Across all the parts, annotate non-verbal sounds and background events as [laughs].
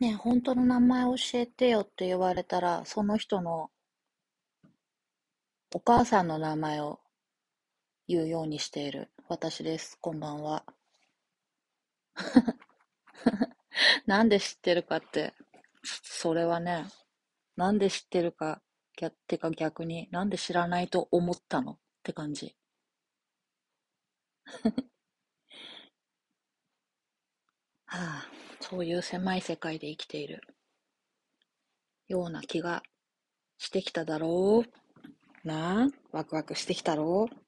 ねえ、本当の名前教えてよって言われたら、その人のお母さんの名前を言うようにしている。私です。こんばんは。[laughs] なんで知ってるかって、それはね、なんで知ってるか、てか逆に、なんで知らないと思ったの？って感じ。[laughs] はあ、そういう狭い世界で生きているような気がしてきただろうなあ、ワクワクしてきたろう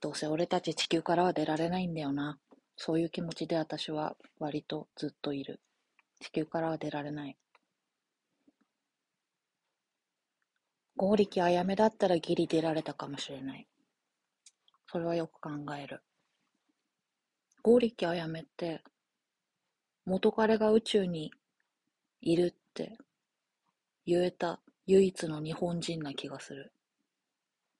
どうせ俺たち地球からは出られないんだよな。そういう気持ちで私は割とずっといる。地球からは出られない。剛力あやめだったらギリ出られたかもしれない。それはよく考える。剛力あやめって、元彼が宇宙にいるって言えた唯一の日本人な気がする。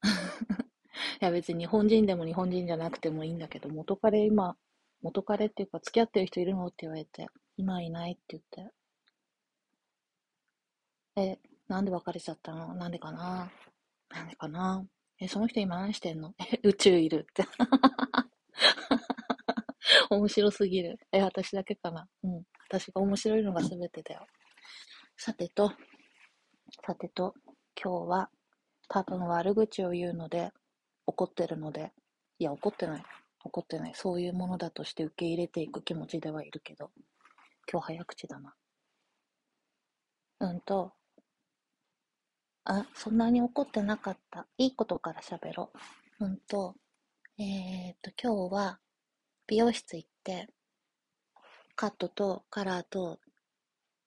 [laughs] いや別に日本人でも日本人じゃなくてもいいんだけど、元彼今、元彼っていうか付き合ってる人いるのって言われて、今いないって言って。え、なんで別れちゃったの？なんでかな？なんでかな？え、その人今何してんの？え、宇宙いるって。[laughs] [laughs] 面白すぎる。え、私だけかな？うん。私が面白いのが全てだよ。さてと、さてと、今日は多分悪口を言うので、怒ってるので、いや、怒ってない。怒ってない。そういうものだとして受け入れていく気持ちではいるけど、今日早口だな。うんと、あ、そんなに怒ってなかった。いいことから喋ろう。うんと、えー、っと、今日は美容室行って、カットとカラーと、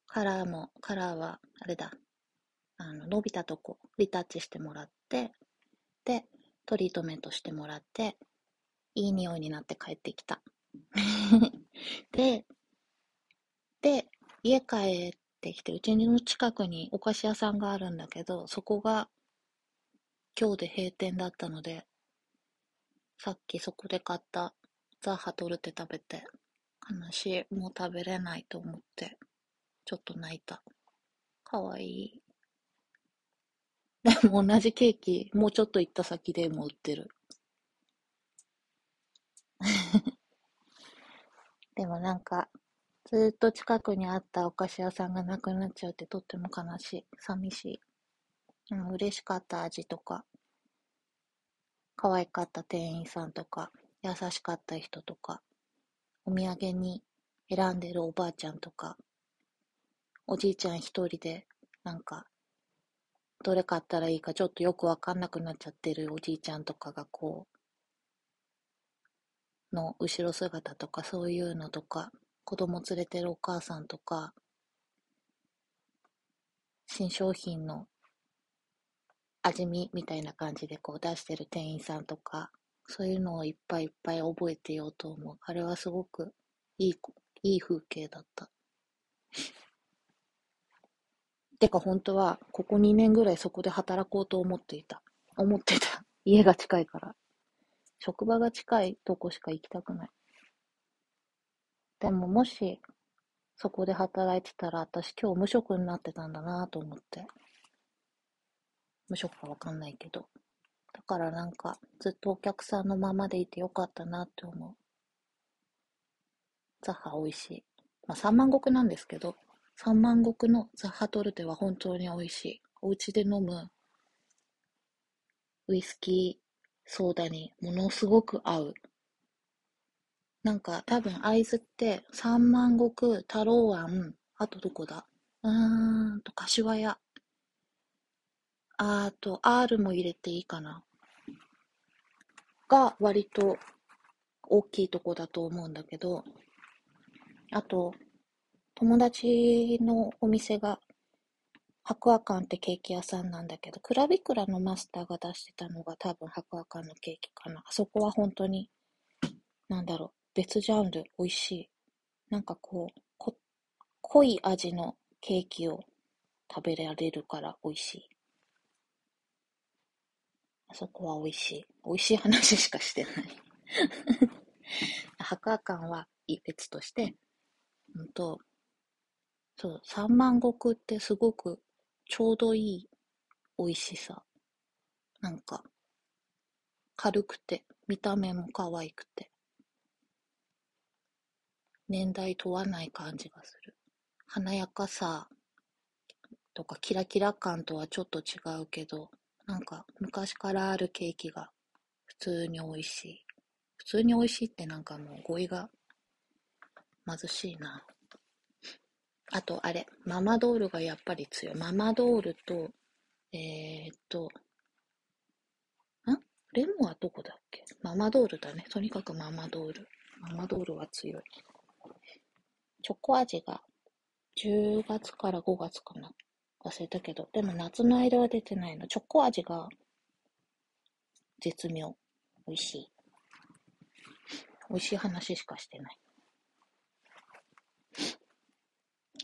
カラーも、カラーは、あれだ、あの、伸びたとこ、リタッチしてもらって、で、トリートメントしてもらって、いい匂いになって帰ってきた。[laughs] で、で、家帰ってきて、うちの近くにお菓子屋さんがあるんだけど、そこが今日で閉店だったので、さっきそこで買ったザッハトルテ食べて、悲しい、もう食べれないと思って、ちょっと泣いた。かわいい。[laughs] でも同じケーキ、もうちょっと行った先でも売ってる。[laughs] でもなんか、ずっと近くにあったお菓子屋さんがなくなっちゃうってとっても悲しい。寂しい。うん、嬉しかった味とか、可愛かった店員さんとか、優しかった人とか、お土産に選んでるおばあちゃんとか、おじいちゃん一人で、なんか、どれ買ったらいいかちょっとよくわかんなくなっちゃってるおじいちゃんとかがこう、の後ろ姿とかそういうのとか、子供連れてるお母さんとか、新商品の味見みたいな感じでこう出してる店員さんとか、そういうのをいっぱいいっぱい覚えてようと思う。あれはすごくいい、いい風景だった。[laughs] てか本当は、ここ2年ぐらいそこで働こうと思っていた。思ってた。[laughs] 家が近いから。職場が近いとこしか行きたくない。でももし、そこで働いてたら、私今日無職になってたんだなと思って。無職かわかんないけど。だからなんか、ずっとお客さんのままでいてよかったなって思う。ザッハ美味しい。まあ3万石なんですけど、三万石のザッハトルテは本当に美味しい。お家で飲むウイスキーソーダにものすごく合う。なんか多分会津って三万石、太郎湾、あとどこだ？うーんと、柏屋。あと、R も入れていいかな。が割と大きいとこだと思うんだけど、あと、友達のお店が、白亜館ってケーキ屋さんなんだけど、クラビクラのマスターが出してたのが多分白亜館のケーキかな。あそこは本当に、なんだろう、別ジャンル、美味しい。なんかこう、こ濃い味のケーキを食べられるから美味しい。あそこは美味しい。美味しい話しかしてない [laughs] 白亜館は別として、うんと、そう、三万石ってすごくちょうどいい美味しさ。なんか、軽くて、見た目も可愛くて、年代問わない感じがする。華やかさとかキラキラ感とはちょっと違うけど、なんか昔からあるケーキが普通に美味しい。普通に美味しいってなんかもう語彙が貧しいな。あと、あれ、ママドールがやっぱり強い。ママドールと、えー、っと、ん？レモンはどこだっけ？ママドールだね。とにかくママドール。ママドールは強い。チョコ味が10月から5月かな。忘れたけど。でも夏の間は出てないの。チョコ味が絶妙。美味しい。美味しい話しかしてない。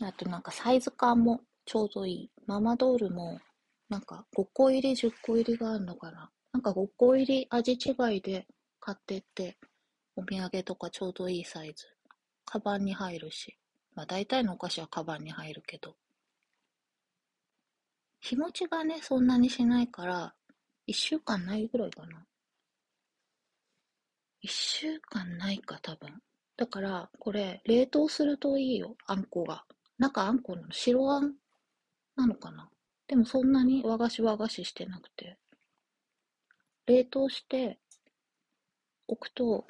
あとなんかサイズ感もちょうどいい。ママドールもなんか5個入り、10個入りがあるのかな。なんか5個入り味違いで買ってって、お土産とかちょうどいいサイズ。カバンに入るし。まあ大体のお菓子はカバンに入るけど。日持ちがね、そんなにしないから、1週間ないぐらいかな。1週間ないか、多分。だから、これ、冷凍するといいよ、あんこが。中あんこなの白あんなのかなでもそんなに和菓子和菓子してなくて。冷凍しておくと、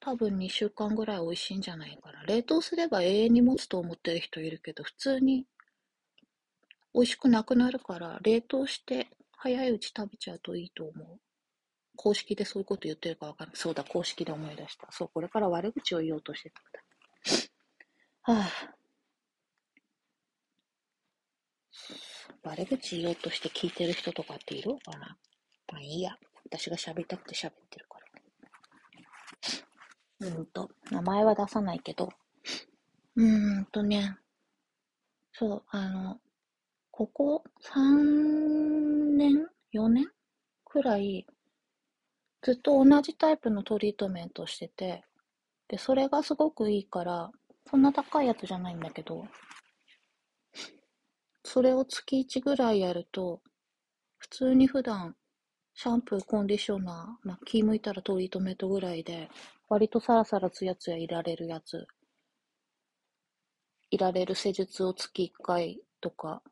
多分2週間ぐらい美味しいんじゃないかな。冷凍すれば永遠に持つと思ってる人いるけど、普通に美味しくなくなるから、冷凍して早いうち食べちゃうといいと思う。公式でそういうこと言ってるかわかんない。そうだ、公式で思い出した。そう、これから悪口を言おうとしてたんだ。はあ。悪口言おうとして聞いてる人とかっているのかな？まあいいや。私が喋りたくて喋ってるから。うんと、名前は出さないけど、うーんとね、そう、あの、ここ3年 ?4 年？くらい、ずっと同じタイプのトリートメントしてて、で、それがすごくいいから、そんな高いやつじゃないんだけど、それを月1ぐらいやると、普通に普段、シャンプー、コンディショナー、まあ、気向いたらトリートメントぐらいで、割とサラサラツヤツヤいられるやつ、いられる施術を月1回とか、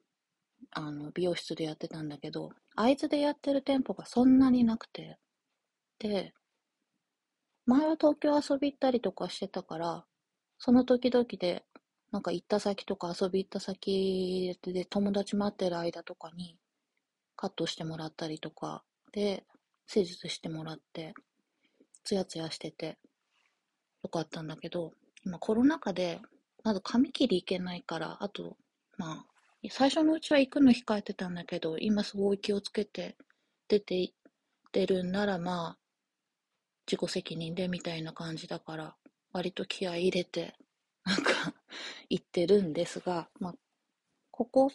あの、美容室でやってたんだけど、会津でやってる店舗がそんなになくて、で、前は東京遊び行ったりとかしてたから、その時々で、なんか行った先とか遊び行った先で友達待ってる間とかにカットしてもらったりとかで施術してもらってツヤツヤしててよかったんだけど今コロナ禍でまず髪切り行けないからあとまあ最初のうちは行くの控えてたんだけど今すごい気をつけて出て出るんならまあ自己責任でみたいな感じだから割と気合い入れて、なんか行ってるんですが、まあ、ここ、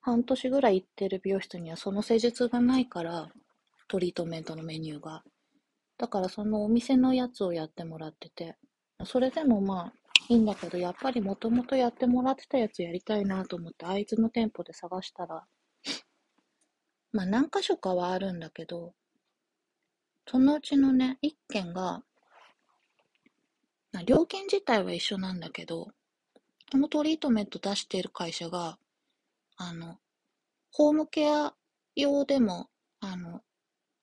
半年ぐらい行ってる美容室にはその施術がないから、トリートメントのメニューが。だからそのお店のやつをやってもらってて、それでもまあ、いいんだけど、やっぱりもともとやってもらってたやつやりたいなと思って、あいつの店舗で探したら、まあ何箇所かはあるんだけど、そのうちのね、一軒が、まあ料金自体は一緒なんだけど、このトリートメント出している会社が、あの、ホームケア用でも、あの、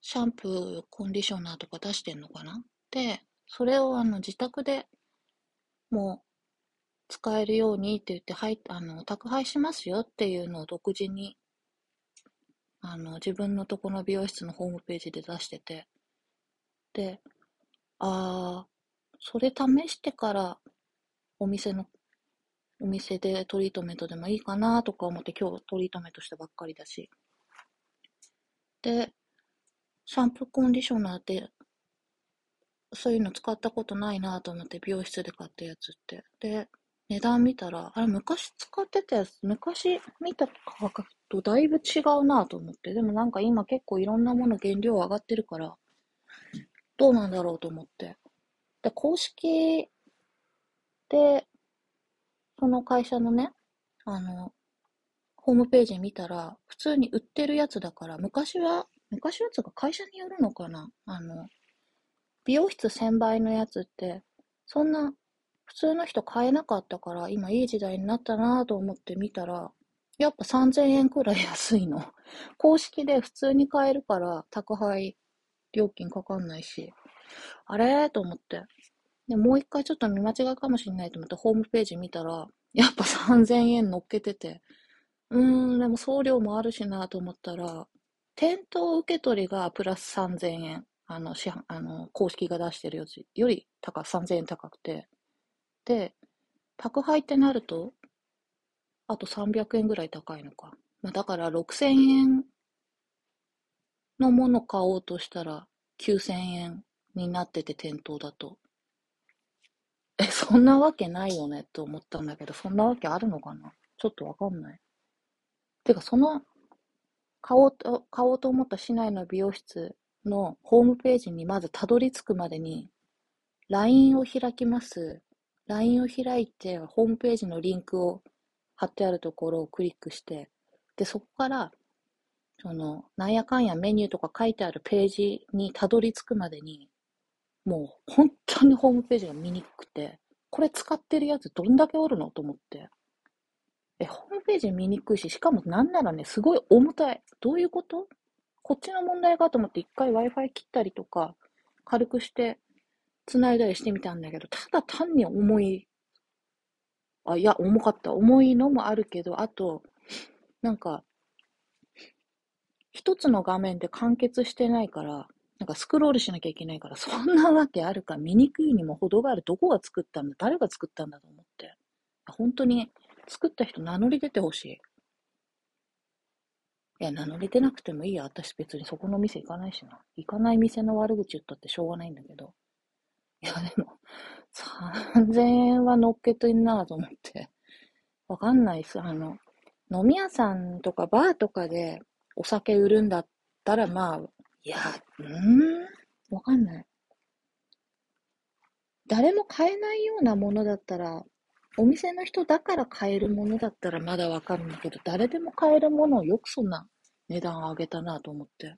シャンプー、コンディショナーとか出してんのかな？で、それをあの自宅でもう使えるようにって言って、はい、あの、宅配しますよっていうのを独自に、あの、自分のとこの美容室のホームページで出してて、で、あー、それ試してからお店の、お店でトリートメントでもいいかなとか思って今日トリートメントしたばっかりだし。で、シャンプーコンディショナーって、そういうの使ったことないなと思って美容室で買ったやつって。で、値段見たら、あれ昔使ってたやつ、昔見た価格とだいぶ違うなと思って。でもなんか今結構いろんなもの原料上がってるから、どうなんだろうと思って。で、公式でその会社のね、あの、ホームページ見たら、普通に売ってるやつだから、昔は、昔のやつが会社によるのかな？あの、美容室1000倍のやつって、そんな普通の人買えなかったから、今いい時代になったなと思って見たら、やっぱ3000円くらい安いの。[laughs] 公式で普通に買えるから、宅配料金かかんないし、あれと思って。で、もう一回ちょっと見間違いかもしれないと思ってホームページ見たら、やっぱ3000円乗っけてて、うーん、でも送料もあるしなと思ったら、店頭受け取りがプラス3000円。あの、市販、あの、公式が出してるやつより高、3000円高くて。で、宅配ってなると、あと300円ぐらい高いのか。まあ、だから6000円のもの買おうとしたら9000円になってて店頭だと。え、そんなわけないよねって思ったんだけど、そんなわけあるのかな？ちょっとわかんない。てか、その、買おうと、買おうと思った市内の美容室のホームページにまずたどり着くまでに、LINE を開きます。LINE を開いて、ホームページのリンクを貼ってあるところをクリックして、で、そこから、その、なんやかんやメニューとか書いてあるページにたどり着くまでに、もう本当にホームページが見にくくて、これ使ってるやつどんだけおるのと思って。え、ホームページ見にくいし、しかもなんならね、すごい重たい。どういうこと？こっちの問題かと思って一回 Wi-Fi 切ったりとか、軽くして繋いだりしてみたんだけど、ただ単に重い。あ、いや、重かった。重いのもあるけど、あと、なんか、一つの画面で完結してないから、なんかスクロールしなきゃいけないから、そんなわけあるか、見にくいにも程がある。どこが作ったんだ？誰が作ったんだと思って。本当に作った人名乗り出てほしい。いや、名乗り出なくてもいいや。私別にそこの店行かないしな。行かない店の悪口言ったってしょうがないんだけど。いや、でも、3000円は乗っけてんなと思って。わかんないっす。あの、飲み屋さんとかバーとかでお酒売るんだったら、まあ、いや、うーん、わかんない。誰も買えないようなものだったら、お店の人だから買えるものだったらまだわかるんだけど、誰でも買えるものをよくそんな値段上げたなと思って。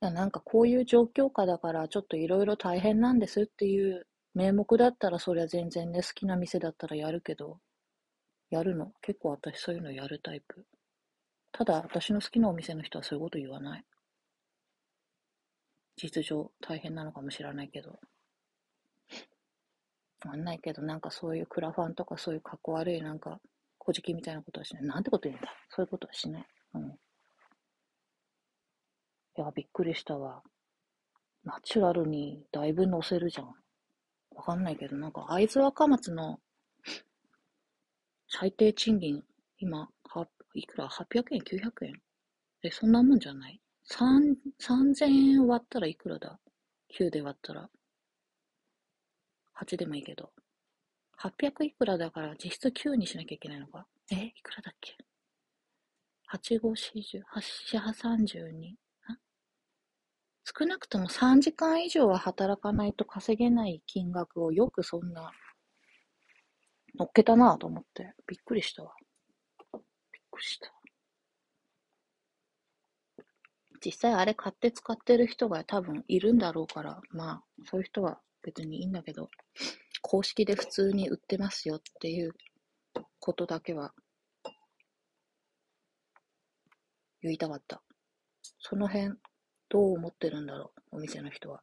なんかこういう状況下だからちょっといろいろ大変なんですっていう名目だったらそりゃ全然ね、好きな店だったらやるけど、やるの？結構私そういうのやるタイプ。ただ私の好きなお店の人はそういうこと言わない。実情大変なのかもしれないけど。わかんないけど、なんかそういうクラファンとかそういう格好悪いなんか、小じきみたいなことはしない。なんてこと言うんだ。そういうことはしない。うん。いや、びっくりしたわ。ナチュラルにだいぶ乗せるじゃん。わかんないけど、なんか会津若松の [sniffs] 最低賃金、今、はいくら ?800 円 ?900 円え、そんなもんじゃない？三3000円割ったらいくらだ ?9 で割ったら。8でもいいけど。800いくらだから実質9にしなきゃいけないのか？え？いくらだっけ ?8、5、40、8、32。少なくとも3時間以上は働かないと稼げない金額をよくそんな乗っけたなぁと思ってびっくりしたわ。びっくりした。実際あれ買って使ってる人が多分いるんだろうから、まあ、そういう人は別にいいんだけど、公式で普通に売ってますよっていうことだけは言いたかった。その辺、どう思ってるんだろう、お店の人は。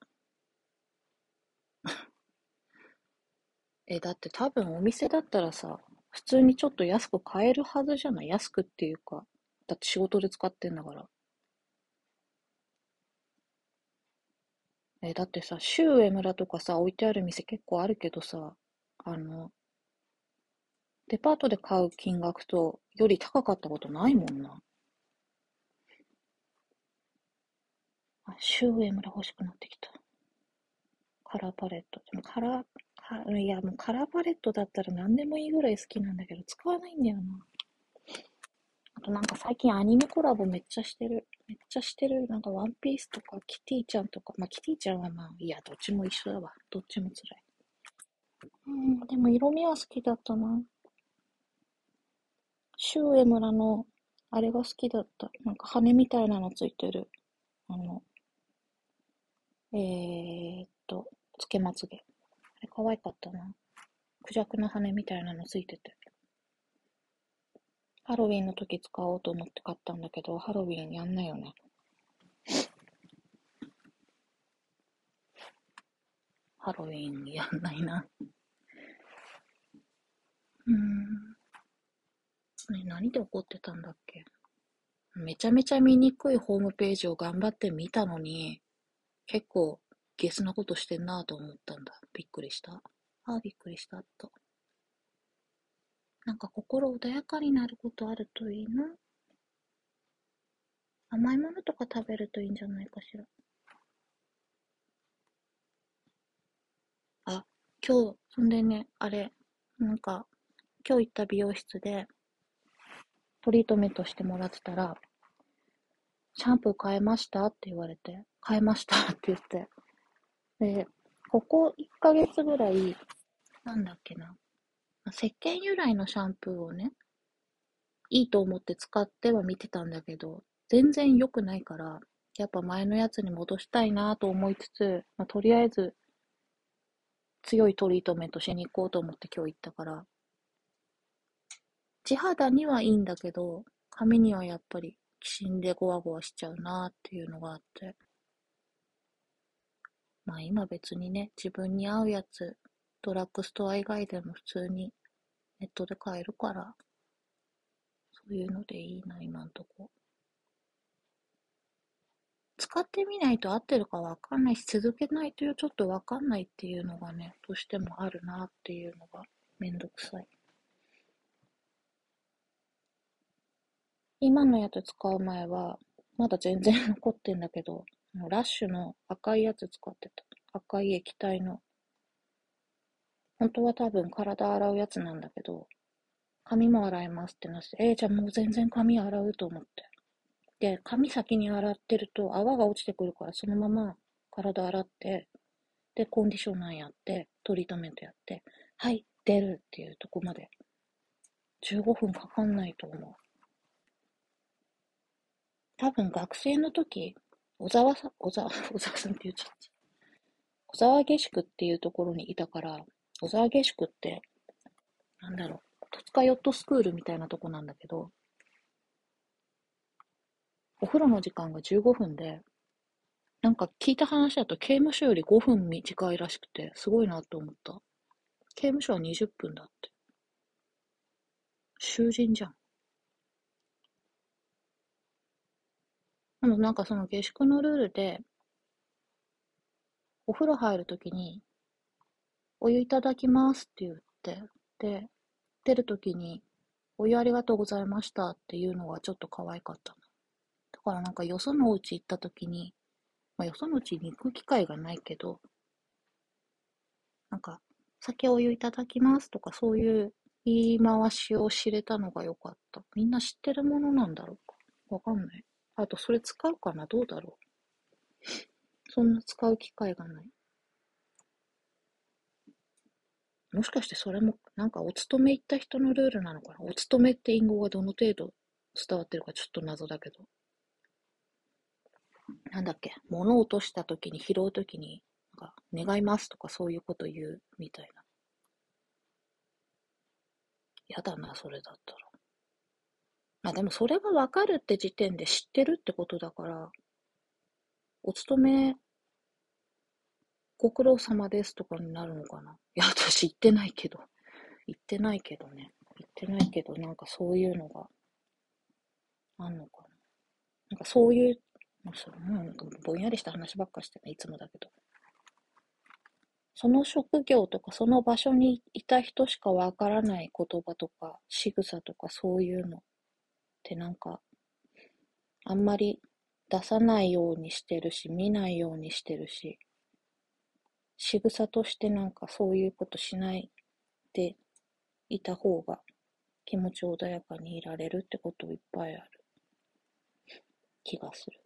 [laughs] え、だって多分お店だったらさ、普通にちょっと安く買えるはずじゃない？安くっていうか。だって仕事で使ってんだから。え、だってさ、周上村とかさ、置いてある店結構あるけどさ、あの、デパートで買う金額とより高かったことないもんな。あ、周上村欲しくなってきた。カラーパレット。でもカラー、いや、もうカラーパレットだったら何でもいいぐらい好きなんだけど、使わないんだよな。あとなんか最近アニメコラボめっちゃしてる。めっちゃしてる。なんかワンピースとかキティちゃんとか、まあキティちゃんはまあ、いや、どっちも一緒だわ。どっちも辛い。うん、でも色味は好きだったな。シュウエムラの、あれが好きだった。なんか羽みたいなのついてる。あの、えー、っと、つけまつげ。あれ可愛かったな。クジャクの羽みたいなのついてて。ハロウィンの時使おうと思って買ったんだけど、ハロウィンやんないよね。ハロウィンやんないな。うん。ね、何で怒ってたんだっけ？めちゃめちゃ見にくいホームページを頑張って見たのに、結構ゲスなことしてんなと思ったんだ。びっくりした。ああ、びっくりしたと。なんか心穏やかになることあるといいな。甘いものとか食べるといいんじゃないかしら。あ、今日、そんでね、あれ、なんか、今日行った美容室で、トリートメントしてもらってたら、シャンプー変えましたって言われて、変えましたって言って。で、ここ1ヶ月ぐらい、なんだっけな。石鹸由来のシャンプーをね、いいと思って使っては見てたんだけど、全然良くないから、やっぱ前のやつに戻したいなと思いつつ、まあ、とりあえず、強いトリートメントしに行こうと思って今日行ったから、地肌にはいいんだけど、髪にはやっぱりきしんでゴワゴワしちゃうなっていうのがあって。まあ今別にね、自分に合うやつ、ドラッグストア以外でも普通にネットで買えるから、そういうのでいいな、今んとこ。使ってみないと合ってるかわかんないし、続けないとちょっとわかんないっていうのがね、どうしてもあるなっていうのがめんどくさい。今のやつ使う前は、まだ全然残ってんだけど、ラッシュの赤いやつ使ってた。赤い液体の。本当は多分体洗うやつなんだけど、髪も洗いますってなって、えー、じゃあもう全然髪洗うと思って。で、髪先に洗ってると泡が落ちてくるから、そのまま体洗って、で、コンディショナーやって、トリートメントやって、はい、出るっていうとこまで、15分かかんないと思う。多分学生の時、小沢さん、小沢、小沢さんって言っちゃった。小沢下宿っていうところにいたから、小沢下宿って、なんだろう、戸塚ヨットスクールみたいなとこなんだけど、お風呂の時間が15分で、なんか聞いた話だと刑務所より5分短いらしくて、すごいなと思った。刑務所は20分だって。囚人じゃん。でもなんかその下宿のルールで、お風呂入るときに、お湯いただきますって言って、で、出るときに、お湯ありがとうございましたっていうのがちょっと可愛かったのだからなんかよそのお家行ったときに、まあ、よその家に行く機会がないけど、なんか、酒お湯いただきますとかそういう言い回しを知れたのが良かった。みんな知ってるものなんだろうか？わかんない。あと、それ使うかな？どうだろう？そんな使う機会がない。もしかしてそれも、なんかお勤め行った人のルールなのかな？お勤めって隠語がどの程度伝わってるかちょっと謎だけど。なんだっけ？物を落とした時に拾う時に、なんか、願いますとかそういうこと言うみたいな。やだな、それだったら。まあでもそれがわかるって時点で知ってるってことだから、お勤め、ご苦労様ですとかになるのかな？[laughs] いや、私言ってないけど。言ってないけどね。言ってないけど、なんかそういうのが、あんのかな？なんかそういう、もうなんかぼんやりした話ばっかしてね、いつもだけど。その職業とかその場所にいた人しかわからない言葉とか仕草とかそういうのってなんか、あんまり出さないようにしてるし、見ないようにしてるし、仕草としてなんかそういうことしないでいた方が気持ち穏やかにいられるってこといっぱいある気がする。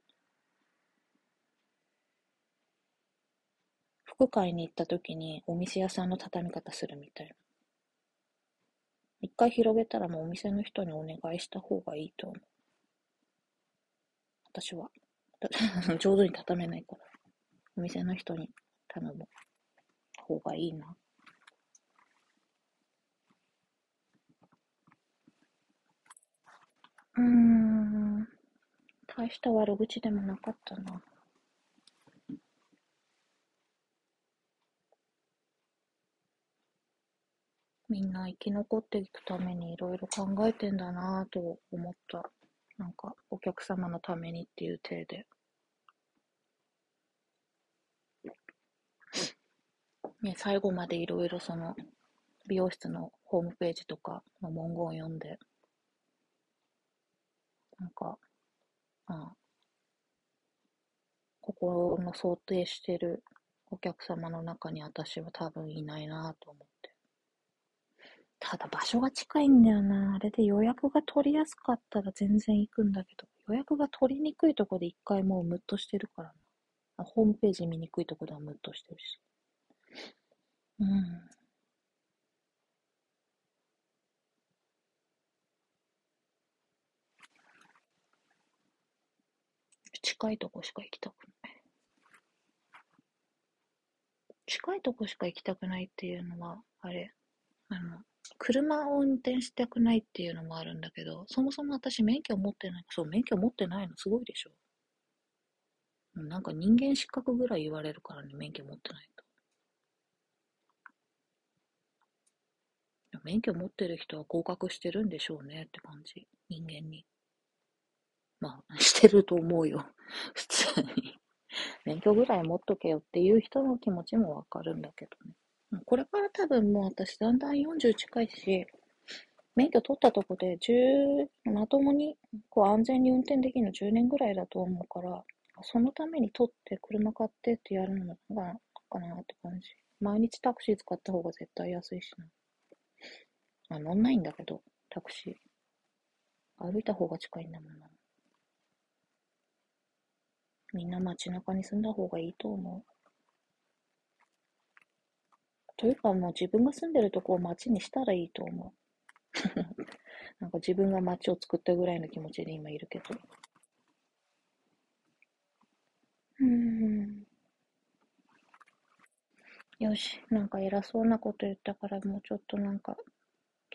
服買いに行った時にお店屋さんの畳み方するみたいな。一回広げたらもうお店の人にお願いした方がいいと思う。私は。[laughs] 上手に畳めないから。お店の人に頼む方がいいな。うーん。大した悪口でもなかったな。みんな生き残っていくためにいろいろ考えてんだなぁと思った。なんか、お客様のためにっていう体で。ね、最後までいろいろその、美容室のホームページとかの文言を読んで、なんか、あここの想定してるお客様の中に私は多分いないなと思って。ただ場所が近いんだよな。あれで予約が取りやすかったら全然行くんだけど、予約が取りにくいとこで一回もうムッとしてるからな。ホームページ見にくいとこではムッとしてるし。うん。近いとこしか行きたくない。近いとこしか行きたくないっていうのは、あれ、あの、車を運転したくないっていうのもあるんだけど、そもそも私免許持ってない。そう、免許持ってないのすごいでしょ。なんか人間失格ぐらい言われるからね、免許持ってないと。免許持ってる人は合格してるんでしょうねって感じ。人間に。まあ、してると思うよ。[laughs] 普通に。免許ぐらい持っとけよっていう人の気持ちもわかるんだけどね。これから多分もう私だんだん40近いし、免許取ったとこで10、まともにこう安全に運転できるの10年ぐらいだと思うから、そのために取って車買ってってやるのがかなって感じ。毎日タクシー使った方が絶対安いしな。あ、乗んないんだけど、タクシー。歩いた方が近いんだもんな。みんな街中に住んだ方がいいと思う。というかもう自分が住んでるとこを街にしたらいいと思う。[laughs] なんか自分が街を作ったぐらいの気持ちで今いるけど。うん。よし、なんか偉そうなこと言ったからもうちょっとなんか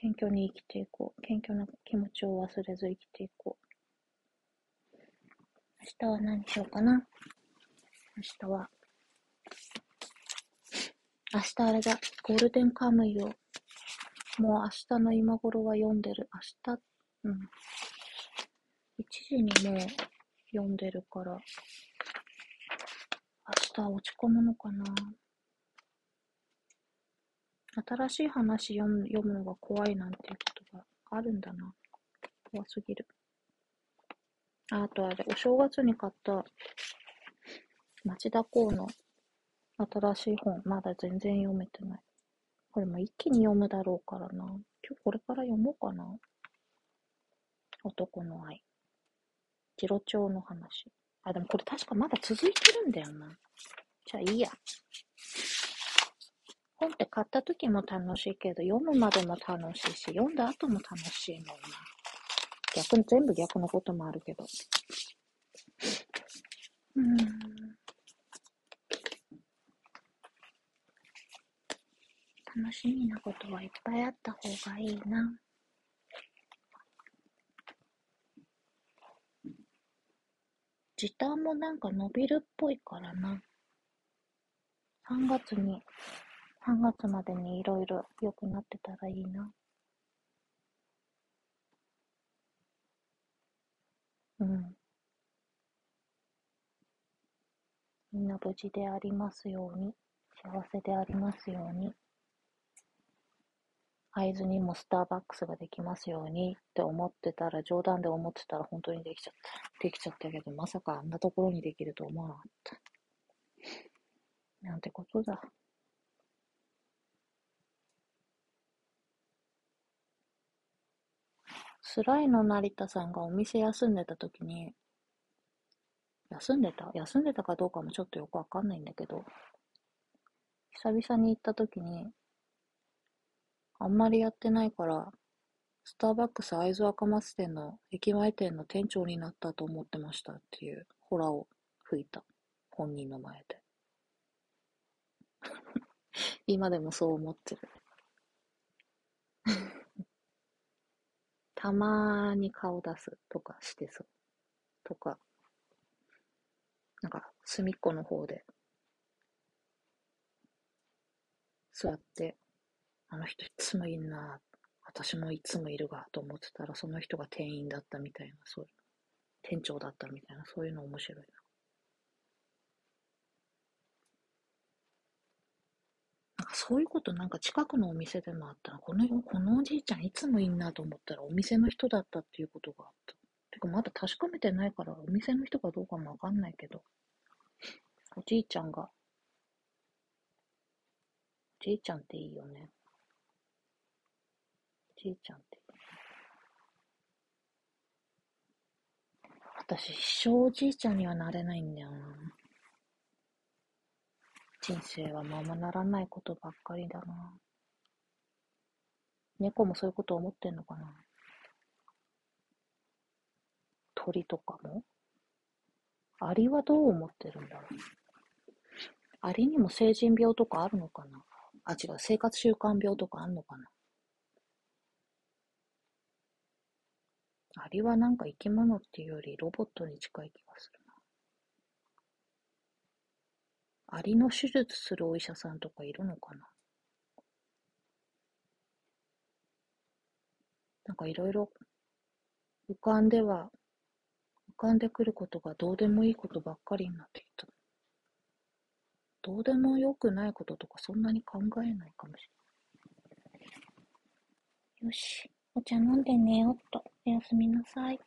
謙虚に生きていこう。謙虚な気持ちを忘れず生きていこう。明日は何しようかな。明日は明日あれだ、ゴールデンカムイを、もう明日の今頃は読んでる。明日、うん。1時にもう読んでるから、明日落ち込むのかな。新しい話読む読むのが怖いなんていうことがあるんだな。怖すぎる。ああとあれ、お正月に買った町田公の新しい本、まだ全然読めてない。これも一気に読むだろうからな。今日これから読もうかな。男の愛。次郎長の話。あ、でもこれ確かまだ続いてるんだよな。じゃあいいや。本って買った時も楽しいけど、読むまでも楽しいし、読んだ後も楽しいもんな。逆に、全部逆のこともあるけど。うん。楽しみなことはいっぱいあった方がいいな。時短もなんか伸びるっぽいからな。3月に、3月までにいろいろ良くなってたらいいな。うん。みんな無事でありますように、幸せでありますように。会津にもスターバックスができますようにって思ってたら、冗談で思ってたら本当にできちゃった。できちゃったけど、まさかあんなところにできると思わなかった。なんてことだ。スライの成田さんがお店休んでた時に、休んでた？休んでたかどうかもちょっとよくわかんないんだけど、久々に行った時に、あんまりやってないから、スターバックス会津若松店の駅前店の店長になったと思ってましたっていうホラを吹いた。本人の前で。[laughs] 今でもそう思ってる。たまに顔出すとかしてそう。とか、なんか隅っこの方で座って、あの人いつもいんな、私もいつもいるがと思ってたら、その人が店員だったみたいな、そういう、店長だったみたいな、そういうの面白い。なんかそういうことなんか近くのお店でもあったら、この、このおじいちゃんいつもいんなと思ったらお店の人だったっていうことがあった。てかまだ確かめてないからお店の人かどうかもわかんないけど、おじいちゃんが、おじいちゃんっていいよね。おじいちゃんっていい。私一生おじいちゃんにはなれないんだよな。人生はままならないことばっかりだな。猫もそういうこと思ってんのかな。鳥とかも？アリはどう思ってるんだろう。アリにも成人病とかあるのかな。あ、違う、生活習慣病とかあんのかな。アリはなんか生き物っていうよりロボットに近い気がする。アリの手術するお医者さんとかいるのかな？なんかいろいろ浮かんでは、浮かんでくることがどうでもいいことばっかりになってきた。どうでもよくないこととかそんなに考えないかもしれない。よし。お茶飲んで寝よっと。おやすみなさい。